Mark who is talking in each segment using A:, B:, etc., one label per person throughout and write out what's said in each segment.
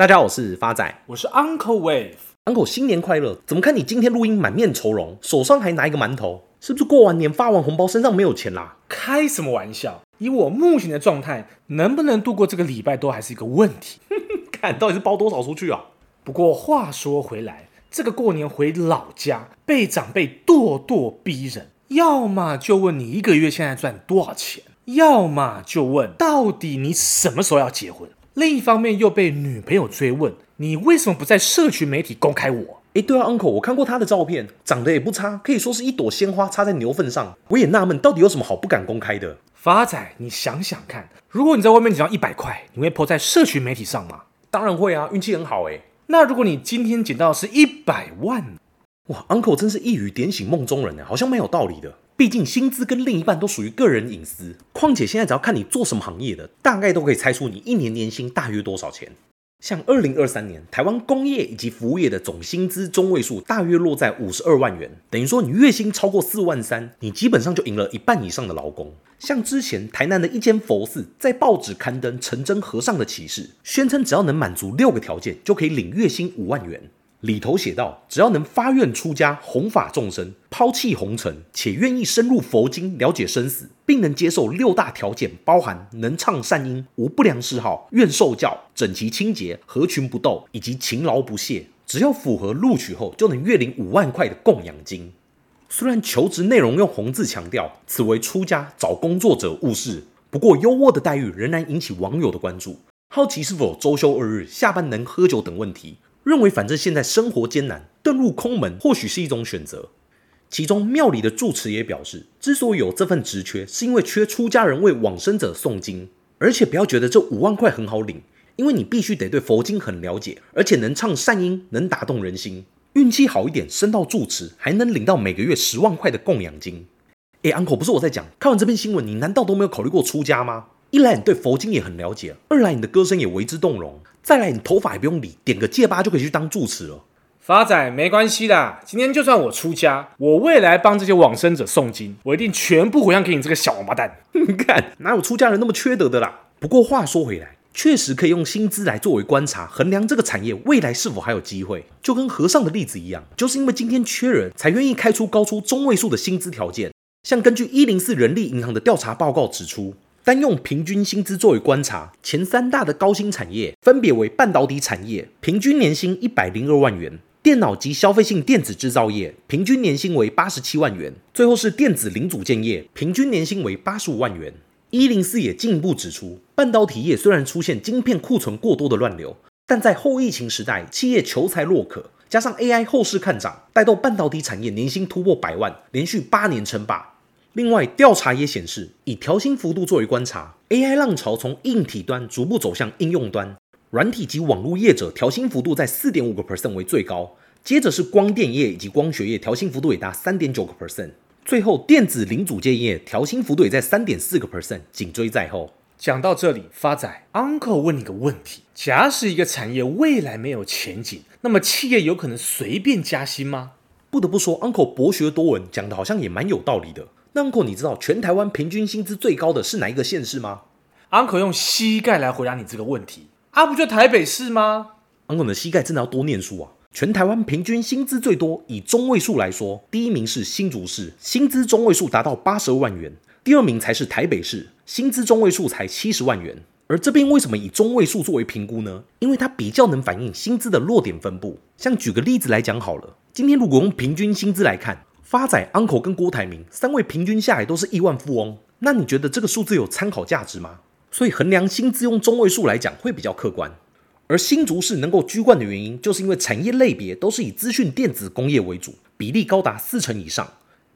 A: 大家好，我是发仔，
B: 我是 Uncle Wave。
A: Uncle 新年快乐！怎么看你今天录音满面愁容，手上还拿一个馒头？是不是过完年发完红包身上没有钱啦？
B: 开什么玩笑！以我目前的状态，能不能度过这个礼拜都还是一个问题。
A: 看到底是包多少出去啊？
B: 不过话说回来，这个过年回老家，被长辈咄咄逼人，要么就问你一个月现在赚多少钱，要么就问到底你什么时候要结婚。另一方面又被女朋友追问，你为什么不在社群媒体公开我？
A: 哎，对啊，Uncle，我看过他的照片，长得也不差，可以说是一朵鲜花插在牛粪上。我也纳闷，到底有什么好不敢公开的？
B: 发仔，你想想看，如果你在外面捡到一百块，你会 po 在社群媒体上吗？
A: 当然会啊，运气很好哎。
B: 那如果你今天捡到的是一百万，
A: 哇，Uncle 真是一语点醒梦中人呢，好像蛮有道理的。毕竟薪资跟另一半都属于个人隐私，况且现在只要看你做什么行业的，大概都可以猜出你一年年薪大约多少钱。像二零二三年台湾工业以及服务业的总薪资中位数大约落在五十二万元，等于说你月薪超过四万三，你基本上就赢了一半以上的劳工。像之前台南的一间佛寺在报纸刊登成真和尚的启示，宣称只要能满足六个条件，就可以领月薪五万元。里头写道，只要能发愿出家弘法众生，抛弃红尘，且愿意深入佛经了解生死，并能接受六大条件，包含能唱善音、无不良嗜好、愿受教、整齐清洁、合群不斗以及勤劳不懈，只要符合录取后，就能月领五万块的供养金。虽然求职内容用红字强调此为出家找工作者误事，不过优渥的待遇仍然引起网友的关注，好奇是否周休二日、下班能喝酒等问题。认为反正现在生活艰难，遁入空门或许是一种选择。其中庙里的住持也表示，之所以有这份职缺，是因为缺出家人为往生者诵经。而且不要觉得这五万块很好领，因为你必须得对佛经很了解，而且能唱善音，能打动人心。运气好一点，升到住持，还能领到每个月十万块的供养金。哎，uncle，不是我在讲，看完这篇新闻，你难道都没有考虑过出家吗？一来你对佛经也很了解，二来你的歌声也为之动容。再来，你头发也不用理，点个戒疤就可以去当住持了。
B: 发仔没关系的，今天就算我出家，我未来帮这些往生者诵经，我一定全部回向给你这个小王八蛋。
A: 你看，哪有出家人那么缺德的啦？不过话说回来，确实可以用薪资来作为观察，衡量这个产业未来是否还有机会。就跟和尚的例子一样，就是因为今天缺人才愿意开出高出中位数的薪资条件。像根据一零四人力银行的调查报告指出。单用平均薪资作为观察，前三大的高薪产业分别为半导体产业，平均年薪一百零二万元；电脑及消费性电子制造业，平均年薪为八十七万元；最后是电子零组件业，平均年薪为八十五万元。一零四也进一步指出，半导体业虽然出现晶片库存过多的乱流，但在后疫情时代，企业求才若渴，加上 AI 后市看涨，带动半导体产业年薪突破百万，连续八年称霸。另外，调查也显示，以调薪幅度作为观察，AI 浪潮从硬体端逐步走向应用端，软体及网络业者调薪幅度在四点五个 percent 为最高，接着是光电业以及光学业调薪幅度也达三点九个 percent，最后电子零组件业调薪幅度也在三点四个 percent，紧追在后。
B: 讲到这里，发仔 Uncle 问你个问题：假使一个产业未来没有前景，那么企业有可能随便加薪吗？
A: 不得不说，Uncle 博学多闻，讲的好像也蛮有道理的。那 Uncle，你知道全台湾平均薪资最高的是哪一个县市吗
B: ？Uncle 用膝盖来回答你这个问题，啊，不就台北市吗
A: ？Uncle 的膝盖真的要多念书啊！全台湾平均薪资最多，以中位数来说，第一名是新竹市，薪资中位数达到八十二万元；第二名才是台北市，薪资中位数才七十万元。而这边为什么以中位数作为评估呢？因为它比较能反映薪资的落点分布。像举个例子来讲好了，今天如果用平均薪资来看。发仔、Uncle 跟郭台铭三位平均下来都是亿万富翁，那你觉得这个数字有参考价值吗？所以衡量薪资用中位数来讲会比较客观。而新竹市能够居冠的原因，就是因为产业类别都是以资讯电子工业为主，比例高达四成以上。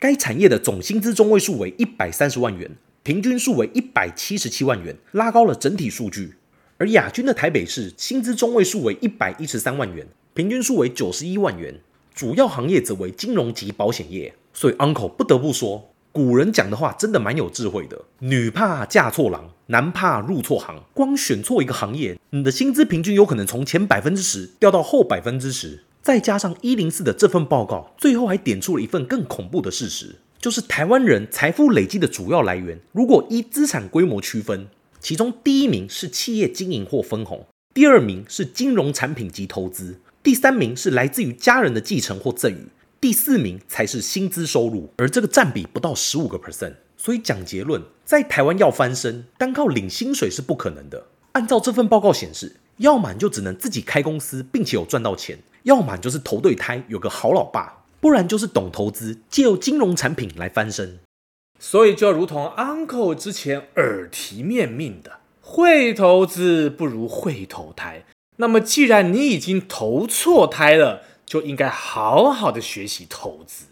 A: 该产业的总薪资中位数为一百三十万元，平均数为一百七十七万元，拉高了整体数据。而亚军的台北市薪资中位数为一百一十三万元，平均数为九十一万元。主要行业则为金融及保险业，所以 Uncle 不得不说，古人讲的话真的蛮有智慧的。女怕嫁错郎，男怕入错行。光选错一个行业，你的薪资平均有可能从前百分之十掉到后百分之十。再加上一零四的这份报告，最后还点出了一份更恐怖的事实，就是台湾人财富累积的主要来源，如果依资产规模区分，其中第一名是企业经营或分红，第二名是金融产品及投资，第三名是来自于家人的继承或赠与，第四名才是薪资收入，而这个占比不到十五个 percent。所以讲结论，在台湾要翻身，单靠领薪水是不可能的。按照这份报告显示，要么就只能自己开公司，并且有赚到钱；要么就是投对胎，有个好老爸；不然就是懂投资，借由金融产品来翻身。
B: 所以就如同 Uncle 之前耳提面命的，会投资不如会投胎。那么既然你已经投错胎了，就应该好好的学习投资。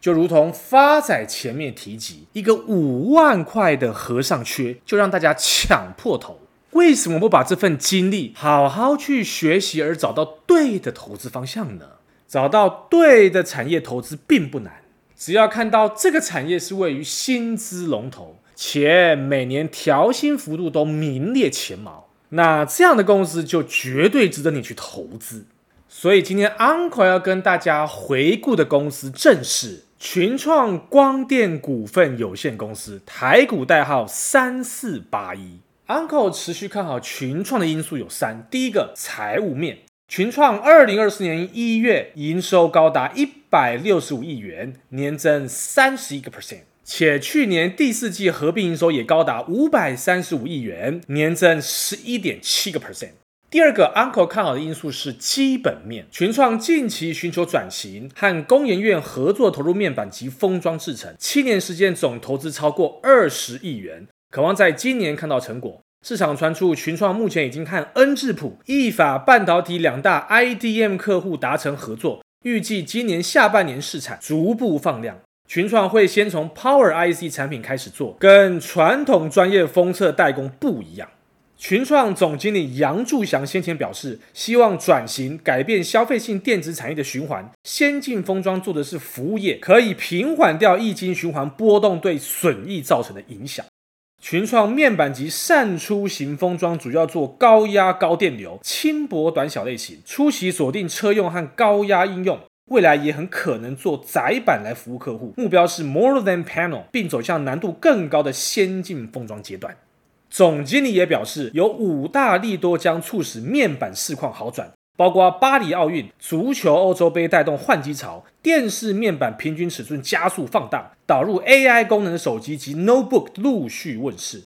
B: 就如同发仔前面提及，一个五万块的和尚缺，就让大家抢破头。为什么不把这份精力好好去学习，而找到对的投资方向呢？找到对的产业投资并不难，只要看到这个产业是位于薪资龙头，且每年调薪幅度都名列前茅，那这样的公司就绝对值得你去投资。所以今天 Uncle 要跟大家回顾的公司正是群创光电股份有限公司，台股代号三四八一。Uncle 持续看好群创的因素有三：第一个，财务面，群创二零二四年一月营收高达一百六十五亿元，年增三十一个 percent，且去年第四季合并营收也高达五百三十五亿元，年增十一点七个 percent。第二个 Uncle 看好的因素是基本面，群创近期寻求转型，和工研院合作投入面板及封装制程，七年时间总投资超过二十亿元。渴望在今年看到成果。市场传出群创目前已经和恩智浦、意法半导体两大 IDM 客户达成合作，预计今年下半年试产逐步放量。群创会先从 Power IC 产品开始做，跟传统专业封测代工不一样。群创总经理杨柱祥先前表示，希望转型改变消费性电子产业的循环，先进封装做的是服务业，可以平缓掉液晶循环波动对损益造成的影响。群创面板及扇出型封装主要做高压高电流、轻薄短小类型，初期锁定车用和高压应用，未来也很可能做窄板来服务客户，目标是 more than panel，并走向难度更高的先进封装阶段。总经理也表示，有五大利多将促使面板市况好转。包括巴黎奥运、足球欧洲杯带动换机潮，电视面板平均尺寸加速放大，导入 AI 功能的手机及 Notebook 陆续问世，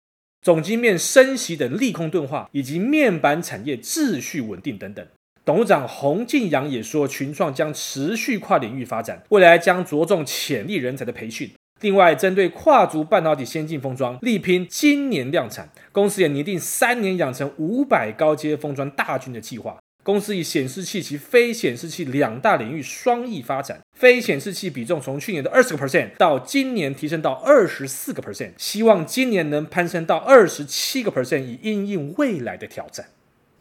B: 总经面升息等利空钝化，以及面板产业秩序稳定等等。董事长洪敬阳也说，群创将持续跨领域发展，未来将着重潜力人才的培训。另外，针对跨足半导体先进封装，力拼今年量产，公司也拟定三年养成五百高阶封装大军的计划。公司以显示器及非显示器两大领域双翼发展，非显示器比重从去年的二十个 percent 到今年提升到二十四个 percent，希望今年能攀升到二十七个 percent，以应应未来的挑战。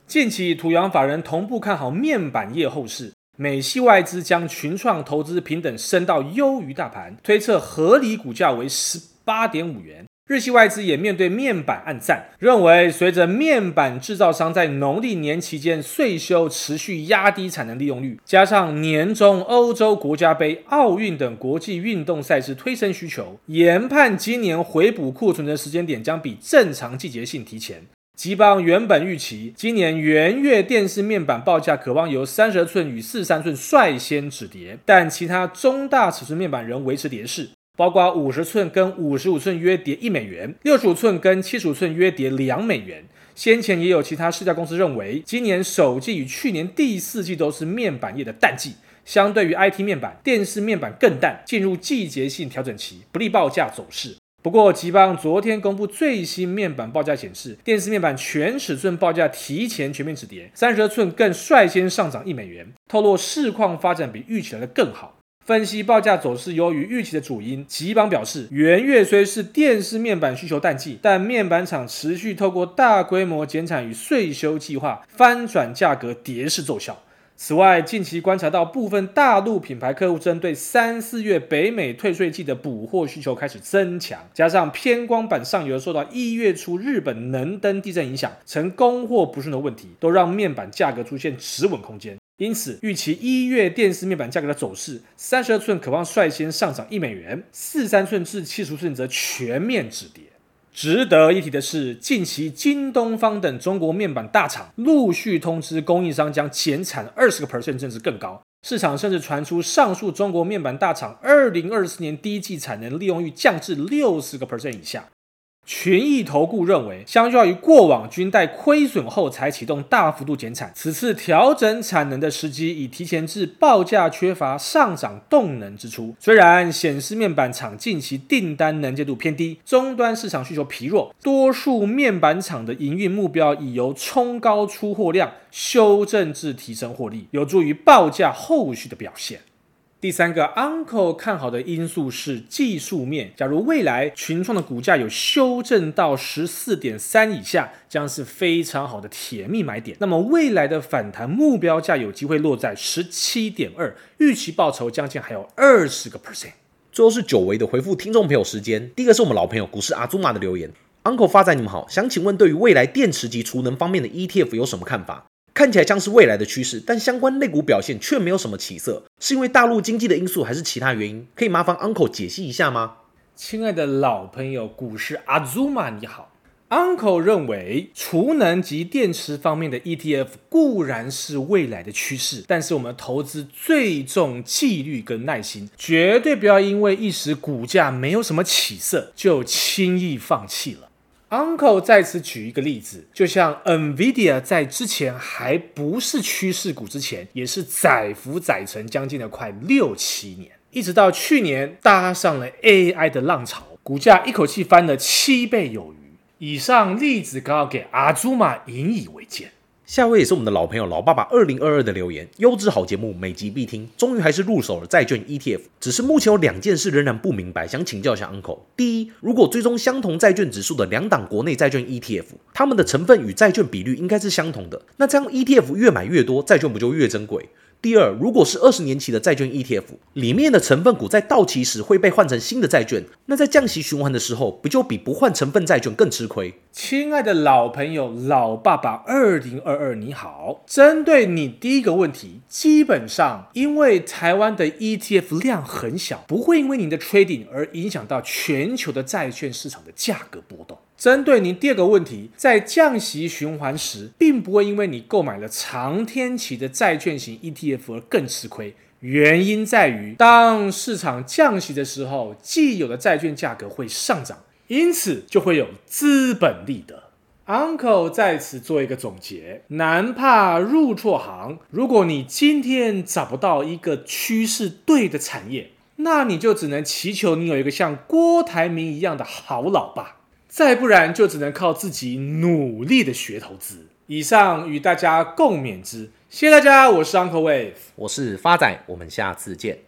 B: 近期土洋法人同步看好面板业后市，美系外资将群创投资平等升到优于大盘，推测合理股价为十八点五元。日系外资也面对面板暗赞，认为随着面板制造商在农历年期间岁修持续压低产能利用率，加上年中欧洲国家杯、奥运等国际运动赛事推升需求，研判今年回补库存的时间点将比正常季节性提前。吉邦原本预期今年元月电视面板报价可望由三十二寸与四十三寸率先止跌，但其他中大尺寸面板仍维持跌势。包括五十寸跟五十五寸约跌一美元，六十五寸跟七十五寸约跌两美元。先前也有其他市价公司认为，今年首季与去年第四季都是面板业的淡季，相对于 IT 面板、电视面板更淡，进入季节性调整期，不利报价走势。不过，吉邦昨天公布最新面板报价显示，电视面板全尺寸报价提前全面止跌，三十二寸更率先上涨一美元，透露市况发展比预期来的更好。分析报价走势优于预期的主因，吉邦表示，元月虽是电视面板需求淡季，但面板厂持续透过大规模减产与税修计划，翻转价格跌势奏效。此外，近期观察到部分大陆品牌客户针对三四月北美退税季的补货需求开始增强，加上偏光板上游受到一月初日本能登地震影响，曾供货不顺的问题，都让面板价格出现止稳空间。因此，预期一月电视面板价格的走势，三十二寸可望率先上涨一美元，四三寸至七十寸则全面止跌。值得一提的是，近期京东方等中国面板大厂陆续通知供应商将减产二十个 percent，甚至更高。市场甚至传出上述中国面板大厂二零二四年第一季产能利用率降至六十个 percent 以下。群益投顾认为，相较于过往均待亏损后才启动大幅度减产，此次调整产能的时机已提前至报价缺乏上涨动能之初。虽然显示面板厂近期订单能见度偏低，终端市场需求疲弱，多数面板厂的营运目标已由冲高出货量修正至提升获利，有助于报价后续的表现。第三个 Uncle 看好的因素是技术面。假如未来群创的股价有修正到十四点三以下，将是非常好的甜蜜买点。那么未来的反弹目标价有机会落在十七点二，预期报酬将近还有二十个 percent。
A: 最后是久违的回复听众朋友时间。第一个是我们老朋友股市阿祖玛的留言，Uncle 发仔你们好，想请问对于未来电池及储能方面的 ETF 有什么看法？看起来像是未来的趋势，但相关类股表现却没有什么起色，是因为大陆经济的因素，还是其他原因？可以麻烦 Uncle 解析一下吗？
B: 亲爱的老朋友，股市阿祖玛你好，Uncle 认为储能及电池方面的 ETF 固然是未来的趋势，但是我们投资最重纪律跟耐心，绝对不要因为一时股价没有什么起色就轻易放弃了。Uncle 在此举一个例子，就像 NVIDIA 在之前还不是趋势股之前，也是载浮载沉将近了快六七年，一直到去年搭上了 AI 的浪潮，股价一口气翻了七倍有余。以上例子刚好给阿祖玛引以为鉴。
A: 下位也是我们的老朋友老爸爸二零二二的留言，优质好节目，每集必听，终于还是入手了债券 ETF，只是目前有两件事仍然不明白，想请教一下 Uncle。第一，如果追踪相同债券指数的两档国内债券 ETF，它们的成分与债券比率应该是相同的，那这样 ETF 越买越多，债券不就越珍贵？第二，如果是二十年期的债券 ETF，里面的成分股在到期时会被换成新的债券，那在降息循环的时候，不就比不换成分债券更吃亏？
B: 亲爱的老朋友，老爸爸二零二二你好，针对你第一个问题，基本上因为台湾的 ETF 量很小，不会因为你的 trading 而影响到全球的债券市场的价格波动。针对您第二个问题，在降息循环时，并不会因为你购买了长天期的债券型 ETF 而更吃亏。原因在于，当市场降息的时候，既有的债券价格会上涨，因此就会有资本利得。Uncle 在此做一个总结：难怕入错行。如果你今天找不到一个趋势对的产业，那你就只能祈求你有一个像郭台铭一样的好老爸。再不然，就只能靠自己努力的学投资。以上与大家共勉之，谢谢大家，我是 Uncle Wave，
A: 我是发仔，我们下次见。